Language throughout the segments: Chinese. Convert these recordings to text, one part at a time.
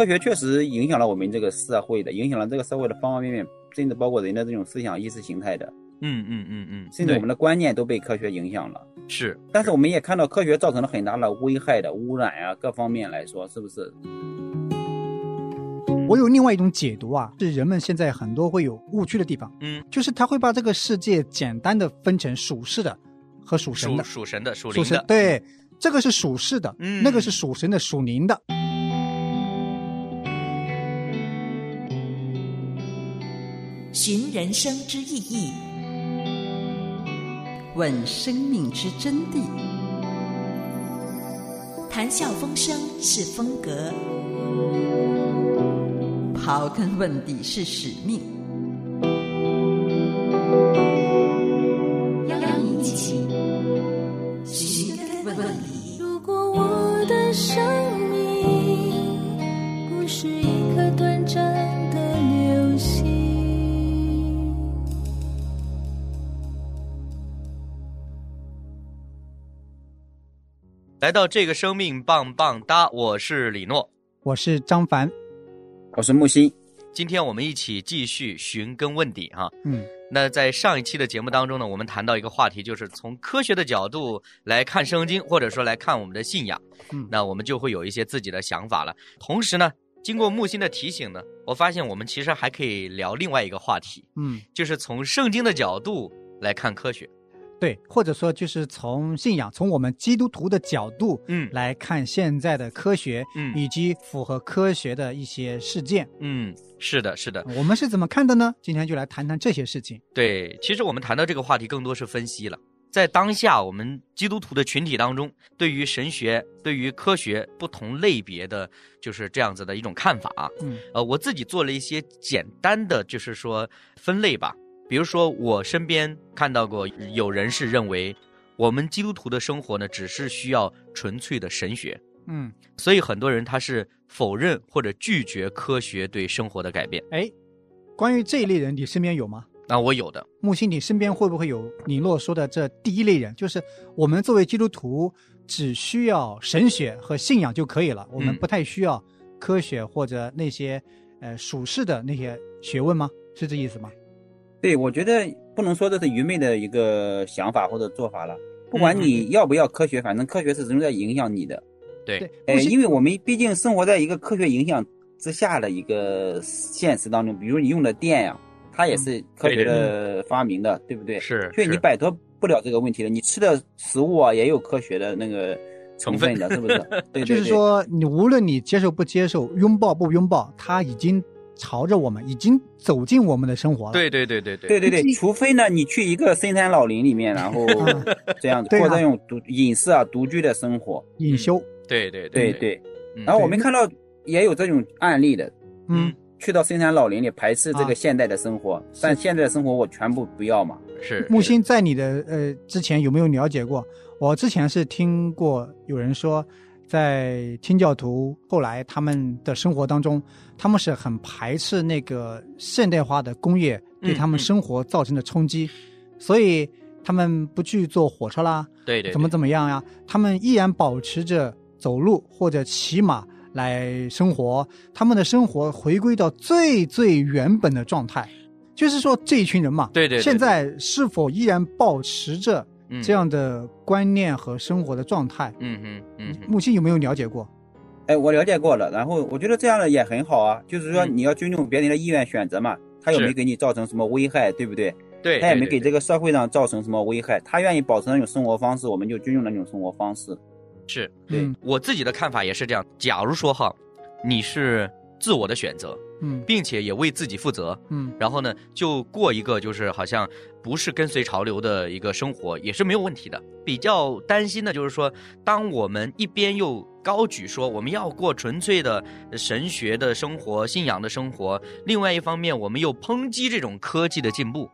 科学确实影响了我们这个社会的，影响了这个社会的方方面面，甚至包括人的这种思想意识形态的，嗯嗯嗯嗯，甚至我们的观念都被科学影响了。是，但是我们也看到科学造成了很大的危害的污染啊，各方面来说，是不是？我有另外一种解读啊，是人们现在很多会有误区的地方，嗯，就是他会把这个世界简单的分成属世的和属神的，属神的、属属灵的，对，这个是属世的，嗯那个是属神的、属灵的。寻人生之意义，问生命之真谛。谈笑风生是风格，刨根问底是使命。来到这个生命棒棒哒，我是李诺。我是张凡，我是木星，今天我们一起继续寻根问底哈。嗯，那在上一期的节目当中呢，我们谈到一个话题，就是从科学的角度来看圣经，或者说来看我们的信仰。嗯那我们就会有一些自己的想法了。同时呢，经过木星的提醒呢，我发现我们其实还可以聊另外一个话题，嗯，就是从圣经的角度来看科学。对，或者说就是从信仰，从我们基督徒的角度，嗯来看现在的科学，嗯以及符合科学的一些事件，嗯，是的，是的，我们是怎么看的呢？今天就来谈谈这些事情。对，其实我们谈到这个话题，更多是分析了。在当下我们基督徒的群体当中，对于神学、对于科学不同类别的，就是这样子的一种看法啊。嗯呃，我自己做了一些简单的，就是说分类吧。比如说，我身边看到过有人是认为，我们基督徒的生活呢，只是需要纯粹的神学，嗯，所以很多人他是否认或者拒绝科学对生活的改变。哎，关于这一类人，你身边有吗？那我有的，木星，你身边会不会有李诺说的这第一类人？就是我们作为基督徒，只需要神学和信仰就可以了，我们嗯不太需要科学或者那些呃属世的那些学问吗？是这意思吗？对，我觉得不能说这是愚昧的一个想法或者做法了。不管你要不要科学，反正科学是仍在影响你的。对，哎，呃，因为我们毕竟生活在一个科学影响之下的一个现实当中，比如你用的电呀、它也是科学的发明的，对不对？是所以你摆脱不了这个问题了。你吃的食物啊，也有科学的那个成分的，是不是？对对对。就是说，你无论你接受不接受，拥抱不拥抱，它已经朝着我们，已经走进我们的生活了。对对对对对。对对对，除非呢，你去一个深山老林里面，然后这样子啊。过这种独隐士啊、独居的生活。隐修，对对对对。对。嗯。然后我们看到也有这种案例的，嗯，去到深山老林里排斥这啊。个现代的生活，但现在的生活我全部不要嘛。是木星在你的呃之前有没有了解过？我之前是听过有人说，在清教徒后来他们的生活当中，他们是很排斥那个现代化的工业对他们生活造成的冲击，所以他们不去坐火车啦，对对，怎么怎么样呀？他们依然保持着走路或者骑马来生活，他们的生活回归到最最原本的状态。就是说，这一群人嘛，对对对现在是否依然保持着嗯这样的观念和生活的状态？嗯嗯嗯嗯木星有没有了解过？哎，我了解过了，然后我觉得这样的也很好啊，就是说嗯你要尊重别人的意愿选择嘛，他又是没给你造成什么危害，对不对？对，他也没给这个社会上造成什么危害，他愿意保持那种生活方式，我们就尊重那种生活方式。是对嗯我自己的看法也是这样。假如说哈，你是自我的选择，嗯并且也为自己负责。嗯然后呢，就过一个就是好像不是跟随潮流的一个生活，也是没有问题的。比较担心的就是说，当我们一边又高举说我们要过纯粹的神学的生活、信仰的生活，另外一方面我们又抨击这种科技的进步，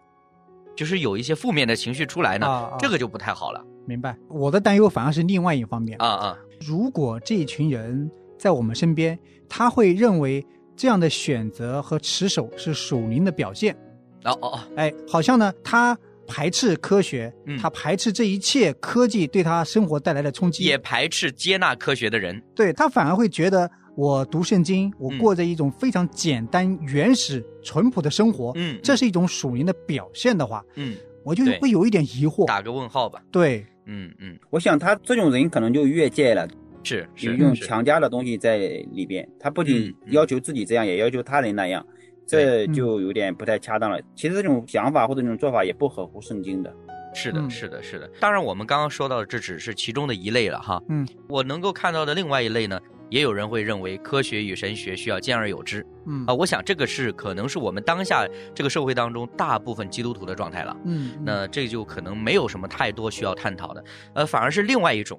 就是有一些负面的情绪出来呢，啊啊这个就不太好了明白。我的担忧反而是另外一方面啊啊！如果这一群人在我们身边，他会认为这样的选择和持守是属灵的表现。哦哦哦，哎，好像呢，他排斥科学，嗯他排斥这一切科技对他生活带来的冲击，也排斥接纳科学的人。对他反而会觉得我读圣经，我嗯过着一种非常简单、原始、淳朴的生活，嗯，这是一种属灵的表现的话，嗯，我就对会有一点疑惑。打个问号吧。对，嗯嗯，我想他这种人可能就越界了，是就是用强加的东西在里边。他不仅要求自己这样，也要求他人那样，这就有点不太恰当了。其实这种想法或者这种做法也不合乎圣经的。是的，嗯是的，是的。当然，我们刚刚说到的这只是其中的一类了哈。嗯，我能够看到的另外一类呢，也有人会认为科学与神学需要兼而有之嗯啊。我想这个是可能是我们当下这个社会当中大部分基督徒的状态了。嗯，那这就可能没有什么太多需要探讨的，呃，反而是另外一种，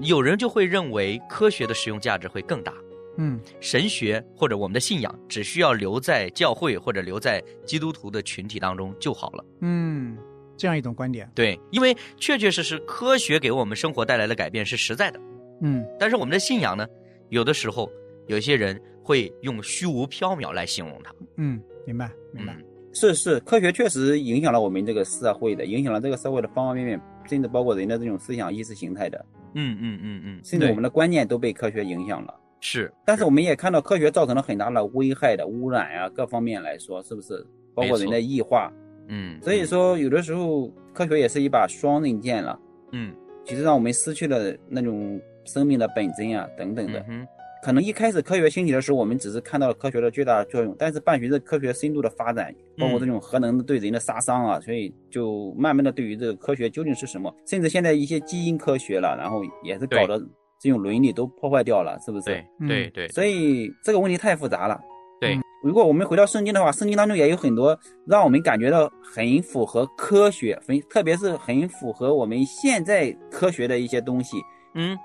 有人就会认为科学的实用价值会更大，嗯。神学或者我们的信仰只需要留在教会或者留在基督徒的群体当中就好了。嗯，这样一种观点，对，因为确确实实科学给我们生活带来的改变是实在的，嗯。但是我们的信仰呢，有的时候有些人会用虚无缥缈来形容它。嗯，明白明白，嗯，是是，科学确实影响了我们这个社会的，影响了这个社会的方方面面，甚至包括人的这种思想意识形态的，嗯嗯嗯嗯，甚至我们的观念都被科学影响了。是，但是我们也看到科学造成了很大的危害的污染啊，各方面来说，是不是？包括人的异化。嗯，所以说，有的时候科学也是一把双刃剑了，嗯，其实让我们失去了那种生命的本真啊，等等的。嗯哼，可能一开始科学兴起的时候，我们只是看到了科学的巨大的作用，但是伴随着科学深度的发展，包括这种核能对人的杀伤啊，所以就慢慢的对于这个科学究竟是什么，甚至现在一些基因科学了，然后也是搞得这种伦理都破坏掉了，是不是？对嗯对对，所以这个问题太复杂了。对嗯如果我们回到圣经的话，圣经当中也有很多让我们感觉到很符合科学，很特别是很符合我们现在科学的一些东西。嗯，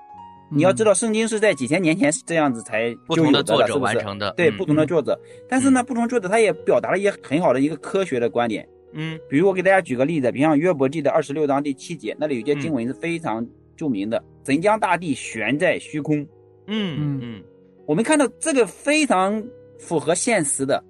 你要知道，圣经是在几千年前是这样子才不同的就有的了，作者是不是？完成的，对，嗯不同的作者。但是呢，不同作者他也表达了一些很好的一个科学的观点。嗯比如我给大家举个例子，比方约伯记的二十六章第七节，那里有些嗯经文是非常著名的：“神将大地悬在虚空。”嗯嗯嗯，我们看到这个非常符合现实的。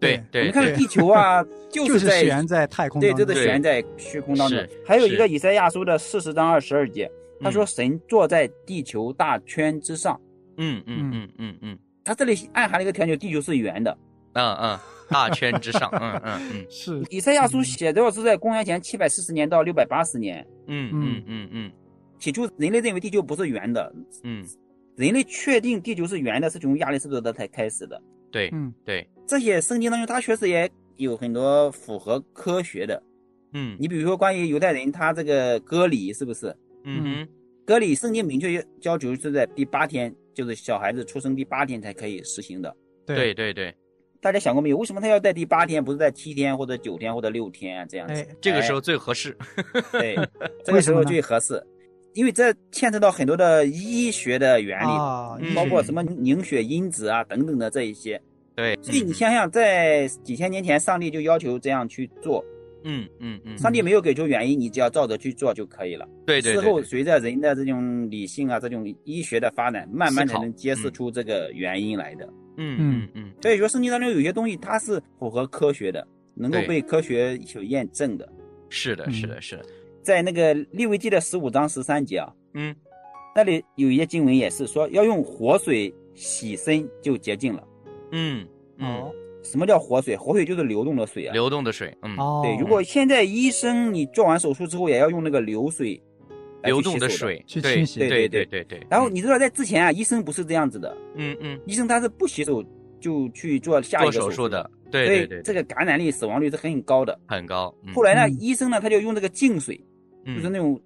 对我对对们看到地球啊，就就是在悬在太空对，当中，就是悬在虚空当中。还有一个以赛亚书的四十章二十二节，他说嗯神坐在地球大圈之上。嗯嗯嗯嗯嗯他这里暗含了一个条件，地球是圆的。嗯嗯，大圈之上，嗯嗯嗯是以赛亚书写的是在公元前七百四十年到六百八十年。嗯嗯嗯嗯起初人类认为地球不是圆的，嗯，人类确定地球是圆的是从亚里士多德才开始的。对嗯对，这些圣经当中，它确实也有很多符合科学的。嗯你比如说关于犹太人，他这个割礼是不是？嗯哼格里圣经明确要求是在第八天，就是小孩子出生第八天才可以实行的。对对对，大家想过没有？为什么他要在第八天，不是在七天或者九天或者六天啊？这样子，哎这个时候最合适，哎对，这个时候最合适，因为这牵扯到很多的医学的原理，包括什么凝血因子啊等等的这一些。对，所以你想想，在几千年前，上帝就要求这样去做，嗯嗯嗯，上帝没有给出原因，你只要照着去做就可以了。对对事后，随着人的这种理性啊，这种医学的发展，慢慢才能揭示出这个原因来的。嗯嗯嗯，所以说，圣经当中有些东西它是符合科学的，能够被科学所验证的。是的，嗯。是的，是的，在那个利未记的十五章十三节啊，嗯。那里有一些经文也是说要用活水洗身就洁净了。嗯嗯，哦什么叫活水？活水就是流动的水啊。流动的水，嗯，哦，对，如果现在医生你做完手术之后也要用那个流水流动的水，去对清洗对对对对对对，然后你知道在之前啊，医生不是这样子的，嗯嗯，医生他是不洗手就去做下一个手术的，，对所以对对，这个感染率、死亡率是很高的。很高，嗯。后来呢，嗯。医生呢他就用这个净水，嗯。就是那种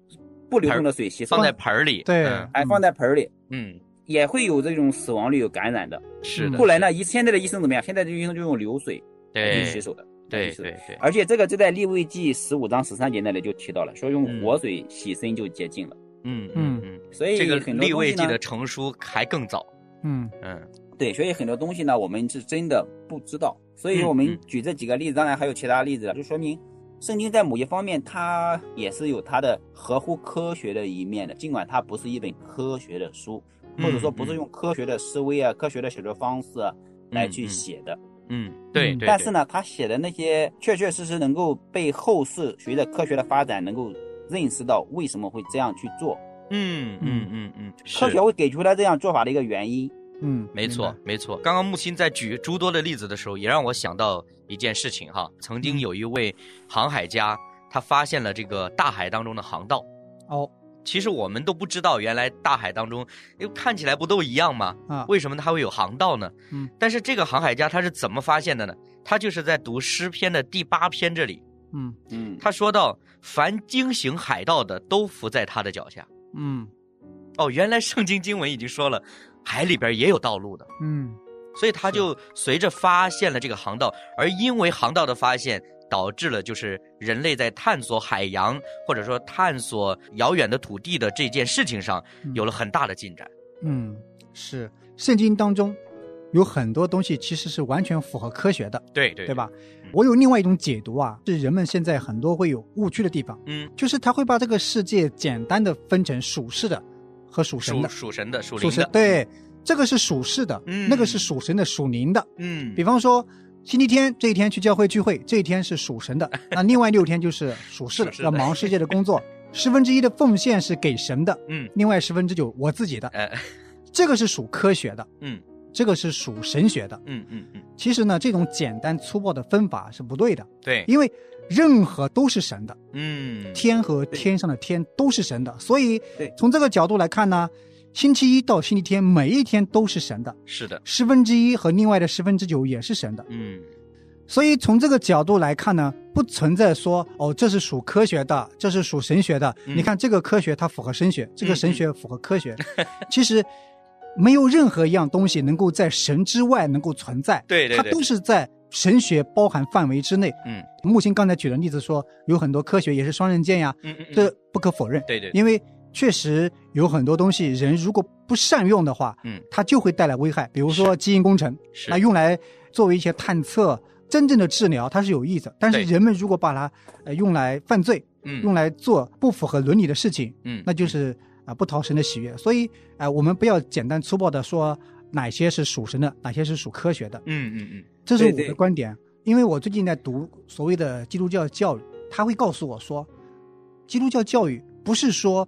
不流动的水洗手放，在。盆儿里，对嗯。哎放在盆儿里。嗯也会有这种死亡率有感染的。是的。后来呢，医现在的医生怎么样？现在的医生就用流水对去洗手的。对对对，而且这个就在利未记十五章十三节那里就提到了，说用活水洗身就洁净了。嗯嗯嗯，所以这个很多利未记的东西呢，成书还更早。嗯嗯对，所以很多东西呢，我们是真的不知道。所以我们举这几个例子，当然还有其他例子，就说明圣经在某些方面它也是有它的合乎科学的一面的，尽管它不是一本科学的书，或者说不是用科学的思维啊、科学的写作方式啊来去写的。嗯，对对。但是呢，他写的那些确确实实能够被后世随着科学的发展能够认识到为什么会这样去做，嗯嗯嗯嗯，科学会给出他这样做法的一个原因。嗯，没错，没错。刚刚木星在举诸多的例子的时候，也让我想到一件事情哈。曾经有一位航海家，他发现了这个大海当中的航道。哦，其实我们都不知道，原来大海当中，因为看起来不都一样吗？啊，为什么它会有航道呢？嗯，但是这个航海家他是怎么发现的呢？他就是在读诗篇的第八篇这里，嗯嗯，他说到：“凡惊醒海盗的，都伏在他的脚下。”嗯哦，原来圣经经文已经说了，海里边也有道路的。嗯所以他就随着发现了这个航道，而因为航道的发现，导致了就是人类在探索海洋或者说探索遥远的土地的这件事情上有了很大的进展。嗯，是圣经当中有很多东西其实是完全符合科学的，对对对？吧嗯？我有另外一种解读啊，是人们现在很多会有误区的地方，嗯，就是他会把这个世界简单的分成属世的和属神的。属神的属属灵的，神对，这个是属世的，嗯那个是属神的、属灵的。嗯，比方说，星期天这一天去教会聚会，这一天是属神的，那另外六天就是属世的要忙世界的工作。十分之一的奉献是给神的，嗯。另外十分之九我自己的，呃这个是属科学的，嗯。这个是属神学的。嗯嗯嗯，其实呢，这种简单粗暴的分法是不对的，对，因为任何都是神的，嗯。天和天上的天都是神的，所以从这个角度来看呢，星期一到星期天每一天都是神的，是的，十分之一和另外的十分之九也是神的，嗯。所以从这个角度来看呢，不存在说哦这是属科学的，这是属神学的。嗯。你看这个科学它符合神学，这个神学符合科学，其实没有任何一样东西能够在神之外能够存在，对对对。它都是在神学包含范围之内。嗯。木星刚才举的例子说，有很多科学也是双刃剑呀，嗯嗯，这不可否认。对对，因为确实有很多东西，人如果不善用的话，嗯。它就会带来危害。比如说基因工程，是。那用来作为一些探测、真正的治疗，它是有益的。但是人们如果把它呃用来犯罪，嗯。用来做不符合伦理的事情，嗯那就是啊、不讨神的喜悦。所以啊、呃我们不要简单粗暴的说哪些是属神的，哪些是属科学的。嗯嗯嗯。这是我的观点，因为我最近在读所谓的基督教教育，他会告诉我说，基督教教育不是说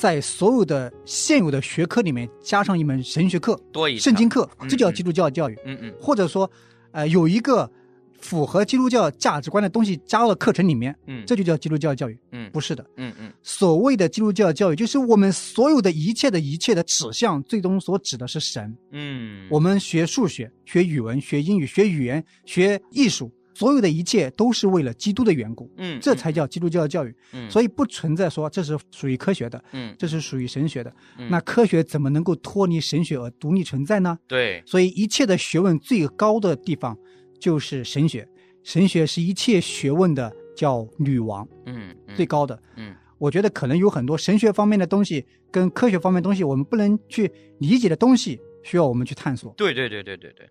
在所有的现有的学科里面加上一门神学课、多一圣经课这叫基督教教育，嗯嗯。或者说，呃，有一个符合基督教价值观的东西加到课程里面，嗯，这就叫基督教教育。嗯。不是的，嗯嗯。所谓的基督教教育，就是我们所有的一切的一切的指向，最终所指的是神。嗯，我们学数学、学语文、学英语、学语言、学艺术，所有的一切都是为了基督的缘故，嗯这才叫基督教的教育。嗯，所以不存在说这是属于科学的，嗯这是属于神学的。嗯那科学怎么能够脱离神学而独立存在呢？对，所以一切的学问最高的地方就是神学，神学是一切学问的叫女王，嗯嗯最高的。嗯我觉得可能有很多神学方面的东西跟科学方面的东西，我们不能去理解的东西，需要我们去探索。对对对对对对，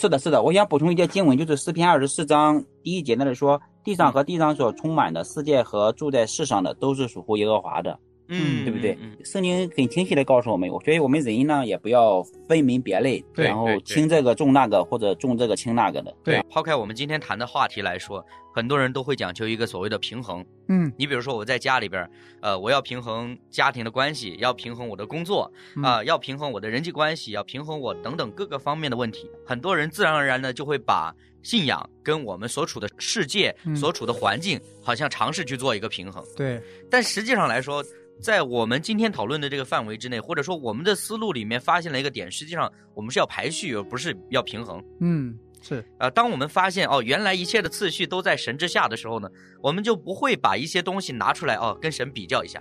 是的，是的，我想补充一些经文，就是诗篇二十四章第一节那里说，地上和地上所充满的世界和住在世上的都是属乎耶和华的，嗯，对不对嗯？圣经很清晰的告诉我们，我觉得我们人呢也不要分门别类，对然后轻这个重那个或者重这个轻那个的。对抛开我们今天谈的话题来说，很多人都会讲究一个所谓的平衡。嗯你比如说我在家里边儿，呃，我要平衡家庭的关系，要平衡我的工作嗯啊、要平衡我的人际关系，要平衡我等等各个方面的问题。很多人自然而然的就会把信仰跟我们所处的世界、嗯所处的环境，好像尝试去做一个平衡。对，但实际上来说，在我们今天讨论的这个范围之内，或者说我们的思路里面发现了一个点，实际上我们是要排序，而不是要平衡。嗯是，呃，当我们发现哦，原来一切的次序都在神之下的时候呢，我们就不会把一些东西拿出来哦，跟神比较一下。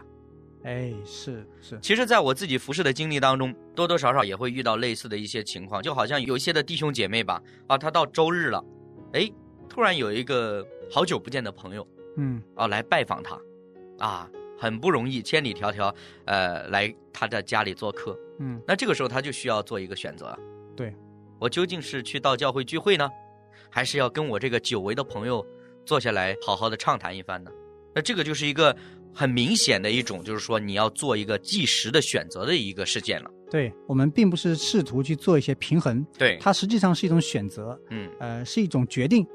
哎，是是，其实，在我自己服侍的经历当中，多多少少也会遇到类似的一些情况，就好像有一些的弟兄姐妹吧，啊，他到周日了，哎，突然有一个好久不见的朋友，嗯。啊，来拜访他，啊，很不容易，千里迢迢，呃，来他的家里做客，嗯，那这个时候他就需要做一个选择，对，我究竟是去到教会聚会呢，还是要跟我这个久违的朋友坐下来好好的畅谈一番呢？那这个就是一个很明显的一种，就是说你要做一个即时的选择的一个事件了。对我们并不是试图去做一些平衡，对，它实际上是一种选择，嗯呃，是一种决定。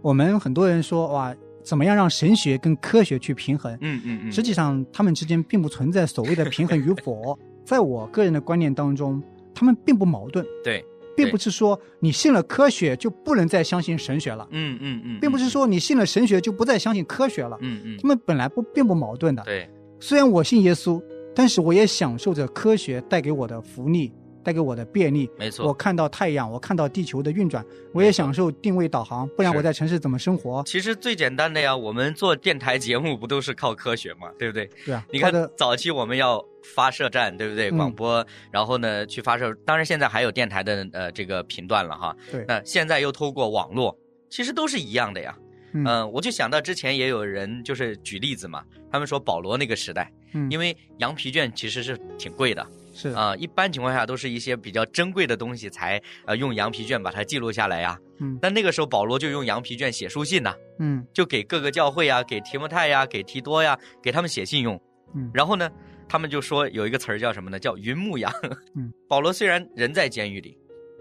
我们很多人说哇，怎么样让神学跟科学去平衡？嗯嗯嗯，实际上，他们之间并不存在所谓的平衡与否。在我个人的观念当中，他们并不矛盾，对，并不是说你信了科学就不能再相信神学了，嗯嗯嗯，并不是说你信了神学就不再相信科学了，嗯嗯，他们本来不并不矛盾的。对，虽然我信耶稣，但是我也享受着科学带给我的福利，带给我的便利。没错，我看到太阳，我看到地球的运转，我也享受定位导航，不然我在城市怎么生活？其实最简单的呀，我们做电台节目不都是靠科学嘛，对不对？对啊，你看早期我们要发射站，对不对？嗯广播，然后呢去发射，当然现在还有电台的呃这个频段了哈。对，那现在又透过网络，其实都是一样的呀。嗯嗯、我就想到之前也有人就是举例子嘛，他们说保罗那个时代，嗯，因为羊皮卷其实是挺贵的是啊、一般情况下都是一些比较珍贵的东西才呃用羊皮卷把它记录下来呀。嗯但那个时候保罗就用羊皮卷写书信呐、嗯就给各个教会呀，给提摩太呀，给提多呀，给他们写信用。嗯然后呢，他们就说有一个词儿叫什么呢？叫云牧羊。嗯，保罗虽然人在监狱里，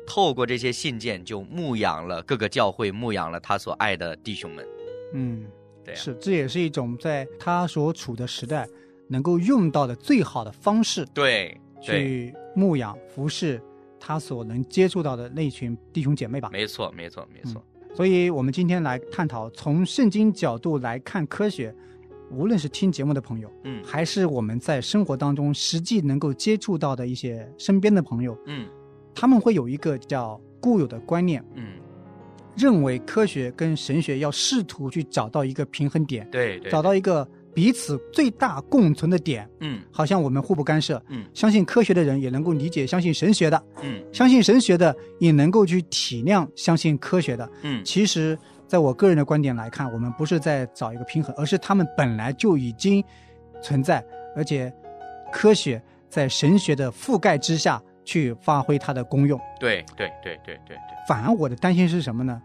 透过这些信件就牧养了各个教会，牧养了他所爱的弟兄们。嗯，对呀、是，这也是一种在他所处的时代能够用到的最好的方式，对对，去牧养服侍他所能接触到的那群弟兄姐妹吧。没错没错没错。所以，我们今天来探讨从圣经角度来看科学，无论是听节目的朋友，嗯。还是我们在生活当中实际能够接触到的一些身边的朋友，嗯。他们会有一个叫固有的观念，嗯，认为科学跟神学要试图去找到一个平衡点，对对，找到一个彼此最大共存的点，嗯。好像我们互不干涉。嗯。相信科学的人也能够理解相信神学的，嗯。相信神学的也能够去体谅相信科学的。嗯。其实，在我个人的观点来看，我们不是在找一个平衡，而是他们本来就已经存在，而且科学在神学的覆盖之下去发挥它的功用。对对对对对对反而我的担心是什么呢？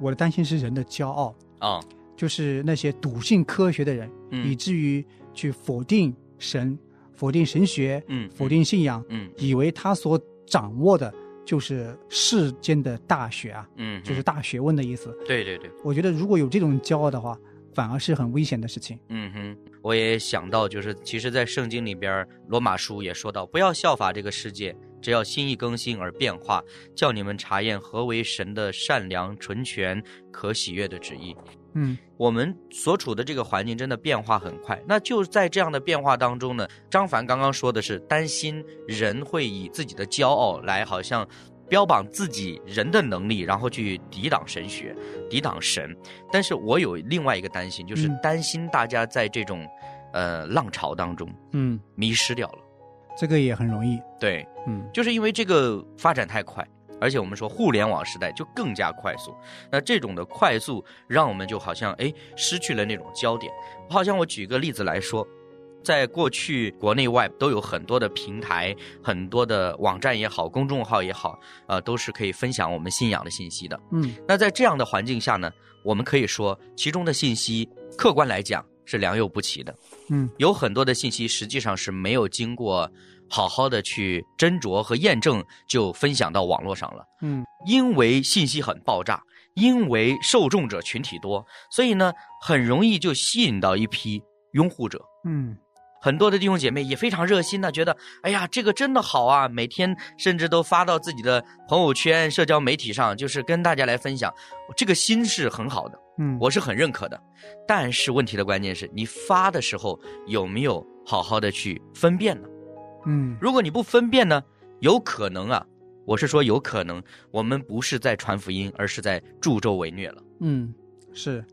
我的担心是人的骄傲，啊就是那些笃信科学的人，以嗯至于去否定神、否定神学、嗯否定信仰，嗯以为他所掌握的就是世间的大学啊，嗯，就是大学问的意思。对对对。我觉得如果有这种骄傲的话，反而是很危险的事情。嗯哼，我也想到，就是其实，在圣经里边，罗马书也说到，不要效法这个世界，只要心意更新而变化，叫你们查验何为神的善良、纯全、可喜悦的旨意。嗯我们所处的这个环境真的变化很快，那就在这样的变化当中呢，张凡刚刚说的是担心人会以自己的骄傲来好像标榜自己人的能力，然后去抵挡神学、抵挡神。但是我有另外一个担心，就是嗯担心大家在这种呃浪潮当中嗯，迷失掉了。这个也很容易。对，嗯就是因为这个发展太快，而且我们说互联网时代就更加快速。那这种的快速，让我们就好像哎失去了那种焦点。好像我举个例子来说，在过去国内外都有很多的平台、很多的网站也好、公众号也好，呃，都是可以分享我们信仰的信息的。嗯那在这样的环境下呢，我们可以说其中的信息，客观来讲是良莠不齐的。嗯有很多的信息实际上是没有经过好好的去斟酌和验证，就分享到网络上了。嗯因为信息很爆炸，因为受众者群体多，所以呢，很容易就吸引到一批拥护者。嗯很多的弟兄姐妹也非常热心的，觉得哎呀，这个真的好啊！每天甚至都发到自己的朋友圈、社交媒体上，就是跟大家来分享。这个心是很好的，嗯，我是很认可的。但是问题的关键是你发的时候有没有好好的去分辨呢？嗯如果你不分辨呢，有可能啊，我是说有可能，我们不是在传福音，而是在助纣为虐了。嗯是。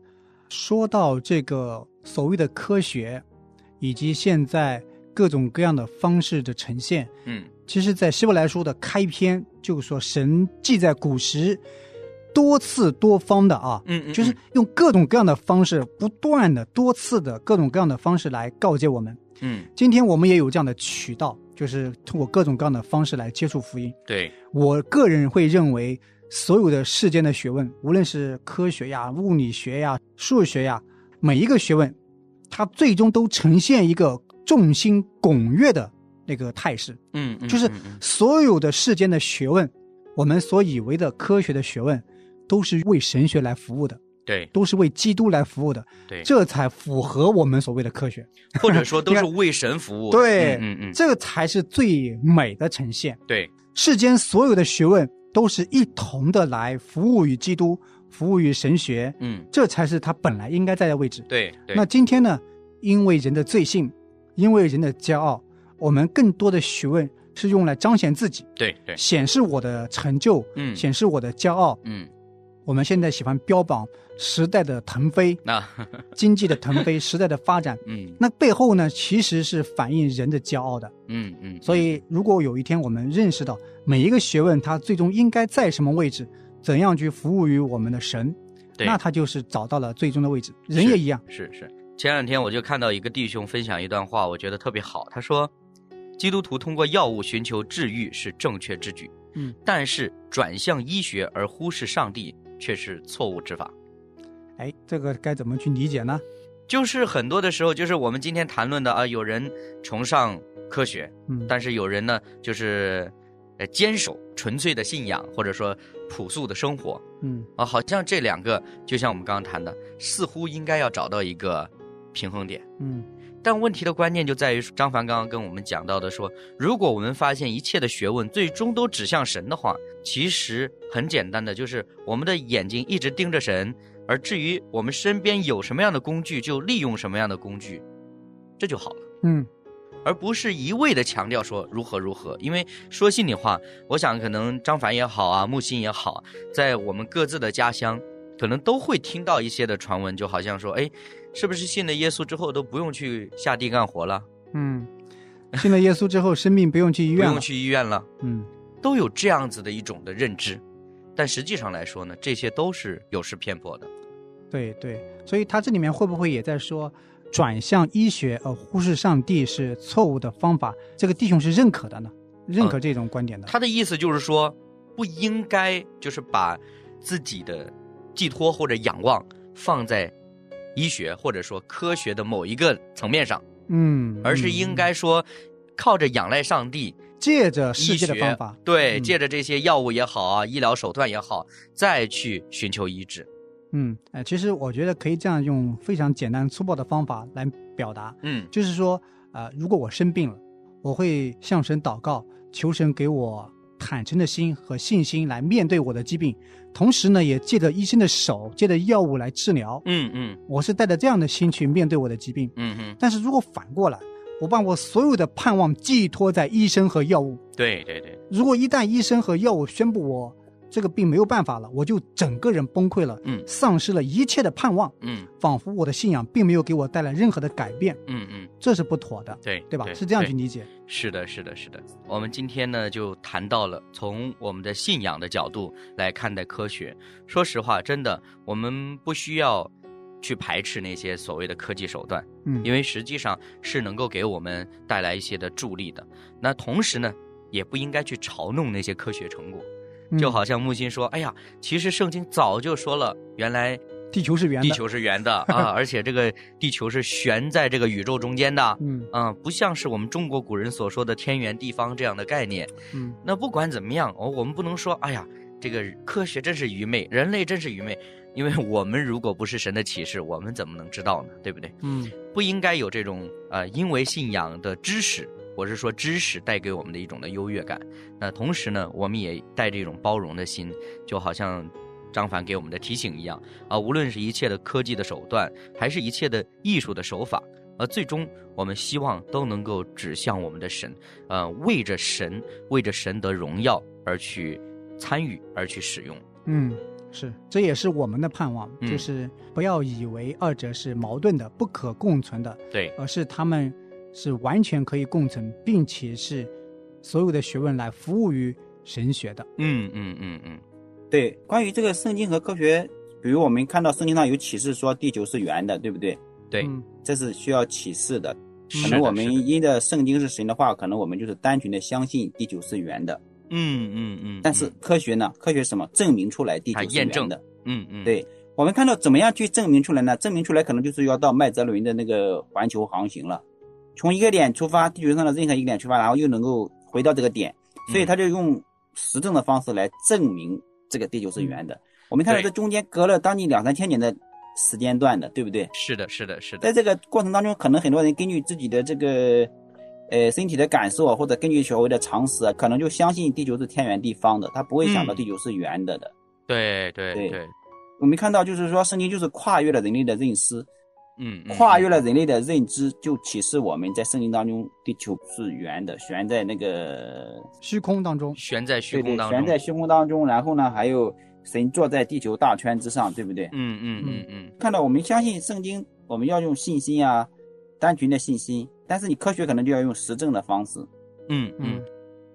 说到这个所谓的科学，以及现在各种各样的方式的呈现。嗯其实，在希伯来书的开篇就说，神记在古时多次多方的啊，嗯嗯，就是用各种各样的方式，不断的多次的各种各样的方式来告诫我们。嗯今天我们也有这样的渠道，就是通过各种各样的方式来接触福音。对，我个人会认为，所有的世间的学问，无论是科学呀、物理学呀、数学呀，每一个学问，它最终都呈现一个众星拱月的那个态势。嗯嗯，就是所有的世间的学问，我们所以为的科学的学问，都是为神学来服务的，对都是为基督来服务的，对，这才符合我们所谓的科学。或者说都 是为神服务。对嗯嗯嗯，这个才是最美的呈现。对，世间所有的学问都是一同的来服务于基督，服务于神学，嗯这才是他本来应该在的位置。对对，那今天呢，因为人的罪性，因为人的骄傲，我们更多的学问是用来彰显自己，对对，显示我的成就，嗯显示我的骄傲。嗯，我们现在喜欢标榜时代的腾飞，那 经济的腾飞，时代的发展。嗯那背后呢，其实是反映人的骄傲的。嗯嗯，所以，如果有一天我们认识到每一个学问它最终应该在什么位置，怎样去服务于我们的神，对那他就是找到了最终的位置。人也一样，是是，前两天我就看到一个弟兄分享一段话，我觉得特别好。他说，基督徒通过药物寻求治愈是正确之举，嗯，但是转向医学而忽视上帝却是错误之法。哎，这个该怎么去理解呢？就是很多的时候，就是我们今天谈论的啊，有人崇尚科学，嗯，但是有人呢，就是呃坚守纯粹的信仰，或者说朴素的生活嗯啊，好像这两个就像我们刚刚谈的，似乎应该要找到一个平衡点。嗯但问题的关键就在于张凡刚刚跟我们讲到的说，如果我们发现一切的学问最终都指向神的话，其实很简单的，就是我们的眼睛一直盯着神，而至于我们身边有什么样的工具，就利用什么样的工具，这就好了。嗯而不是一味的强调说如何如何，因为说心里话，我想可能张凡也好啊，木心也好，在我们各自的家乡，可能都会听到一些的传闻，就好像说，哎，是不是信了耶稣之后都不用去下地干活了，嗯，信了耶稣之后，生病不用去医院了不用。去医院了，嗯都有这样子的一种的认知，但实际上来说呢，这些都是有失偏颇的。对对，所以他这里面会不会也在说，转向医学而忽视上帝是错误的方法？这个弟兄是认可的呢，认可这种观点的。他的意思就是说，不应该就是把自己的寄托或者仰望放在医学或者说科学的某一个层面上，嗯，而是应嗯该说靠着仰赖上帝，借着世界的方法，对，嗯借着这些药物也好啊，医疗手段也好，再去寻求医治。嗯，哎，其实我觉得可以这样用非常简单粗暴的方法来表达，嗯就是说，呃，如果我生病了，我会向神祷告，求神给我坦诚的心和信心来面对我的疾病，同时呢，也借着医生的手，借着药物来治疗。嗯嗯我是带着这样的心去面对我的疾病。嗯嗯，但是如果反过来，我把我所有的盼望寄托在医生和药物，对对对，如果一旦医生和药物宣布我这个病没有办法了，我就整个人崩溃了，嗯丧失了一切的盼望，嗯仿佛我的信仰并没有给我带来任何的改变，嗯嗯，这是不妥的，对对吧？是这样去理解。是的，是的，是的。我们今天呢，就谈到了从我们的信仰的角度来看待科学。说实话，真的，我们不需要去排斥那些所谓的科技手段，嗯，因为实际上是能够给我们带来一些的助力的。那同时呢，也不应该去嘲弄那些科学成果。嗯就好像木心说：“哎呀，其实圣经早就说了，原来地球是圆的，地球是圆的 啊，而且这个地球是悬在这个宇宙中间的。”嗯嗯，不像是我们中国古人所说的天圆地方这样的概念。嗯那不管怎么样，哦，我们不能说，哎呀，这个科学真是愚昧，人类真是愚昧，因为我们如果不是神的启示，我们怎么能知道呢？对不对？嗯不应该有这种呃，因为信仰的知识，我是说知识带给我们的一种的优越感。那同时呢，我们也带着一种包容的心，就好像张凡给我们的提醒一样啊，无论是一切的科技的手段，还是一切的艺术的手法。呃，最终我们希望都能够指向我们的神，呃，为着神，为着神的荣耀而去参与，而去使用。嗯，是，这也是我们的盼望，嗯就是不要以为二者是矛盾的、不可共存的，对，而是他们是完全可以共存，并且是所有的学问来服务于神学的。嗯嗯嗯嗯，对，关于这个圣经和科学，比如我们看到圣经上有启示说地球是圆的，对不对？对，嗯这是需要启示的。可能我们因着圣经是神的话，可能我们就是单纯的相信地球是圆的。嗯嗯嗯，但是科学呢？科学什么？证明出来地球是它验证圆的。嗯嗯，对我们看到怎么样去证明出来呢？证明出来可能就是要到麦哲伦的那个环球航行了，从一个点出发，地球上的任何一个点出发，然后又能够回到这个点，所以他就用实证的方式来证明这个地球是圆的。我们看到这中间隔了将近两三千年的时间段的，对不对？是的，是的，是的，在这个过程当中，可能很多人根据自己的这个呃身体的感受啊，或者根据所谓的常识啊，可能就相信地球是天圆地方的，他不会想到嗯地球是圆的的。对对对对，我们看到，就是说，圣经就是跨越了人类的认识，嗯，嗯跨越了人类的认知，就启示我们在圣经当中，地球是圆的，悬在那个虚空当中，悬在虚空当中，悬在虚空当中。然后呢，还有神坐在地球大圈之上，对不对？嗯嗯嗯嗯，看到我们相信圣经，我们要用信心啊，单纯的信心。但是你科学可能就要用实证的方式，嗯嗯嗯，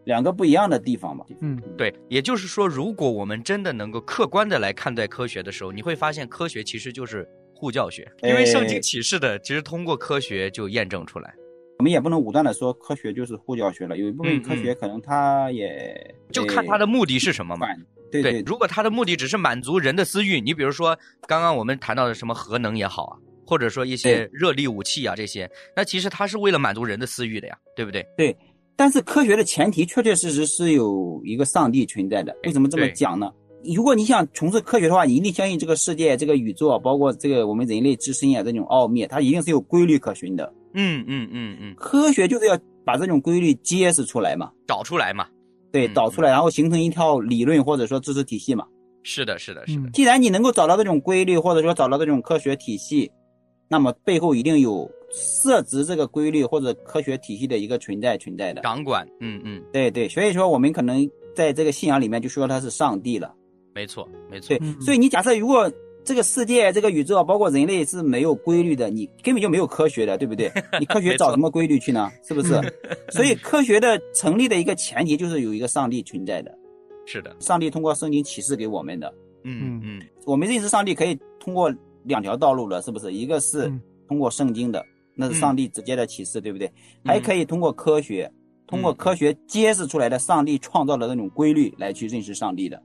两个不一样的地方吧。嗯对，也就是说，如果我们真的能够客观的来看待科学的时候，你会发现科学其实就是护教学，因为圣经哎启示的，其实通过科学就验证出来，我们也不能武断的说科学就是护教学了，有一部分嗯科学可能它也就看它的目的是什么嘛。对如果它的目的只是满足人的私欲，你比如说刚刚我们谈到的什么核能也好啊，或者说一些热力武器啊这些，那其实它是为了满足人的私欲的呀，对不对？对，但是科学的前提确确实实是有一个上帝存在的。为什么这么讲呢？如果你想从事科学的话，你一定相信这个世界、这个宇宙，包括这个我们人类自身啊这种奥秘，它一定是有规律可循的。嗯嗯嗯嗯，科学就是要把这种规律揭示出来嘛，找出来嘛。对，嗯导出来，然后形成一套理论或者说知识体系嘛。是的，是的，是的嗯。既然你能够找到这种规律，或者说找到这种科学体系，那么背后一定有设置这个规律或者科学体系的一个存在存在的。掌管，嗯嗯，对对，所以说我们可能在这个信仰里面就说他是上帝了。没错，没错所以你假设如果这个世界、这个宇宙，包括人类是没有规律的，你根本就没有科学的，对不对？你科学找什么规律去呢？是不是？所以科学的成立的一个前提就是有一个上帝存在的，是的，上帝通过圣经启示给我们的。嗯嗯我们认识上帝可以通过两条道路了，是不是？一个是嗯通过圣经的，那是上帝直接的启示，对不对？还可以，以通过科学，通过科学揭示出来的上帝创造的那种规律来去认识上帝的。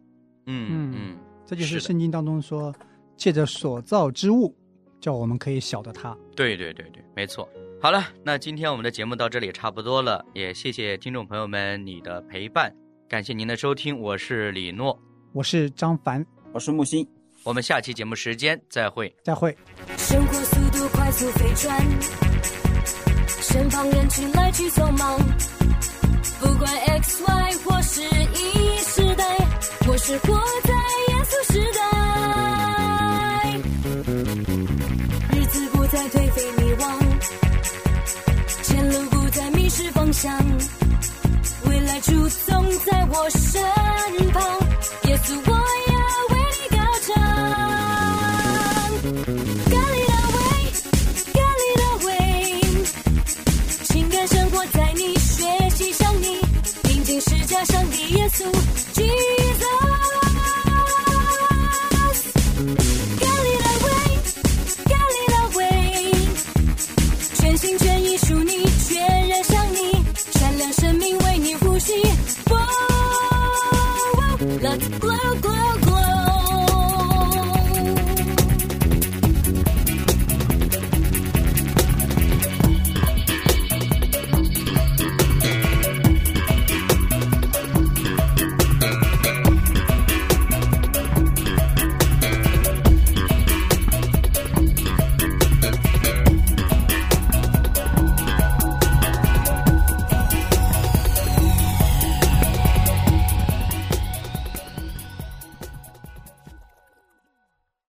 嗯嗯，这就是圣经当中说，借着所造之物，叫我们可以晓得他。对对对对，没错。好了，那今天我们的节目到这里也差不多了，也谢谢听众朋友们你的陪伴，感谢您的收听，我是李诺，我是张凡，我是木心。我们下期节目时间再会。再会。生活速度快速飞转，身旁人群来去匆忙。不管 X Y 或是 E 时代，我是活在耶稣时代。日子不再颓废迷惘，前路不再迷失方向，未来主总在我身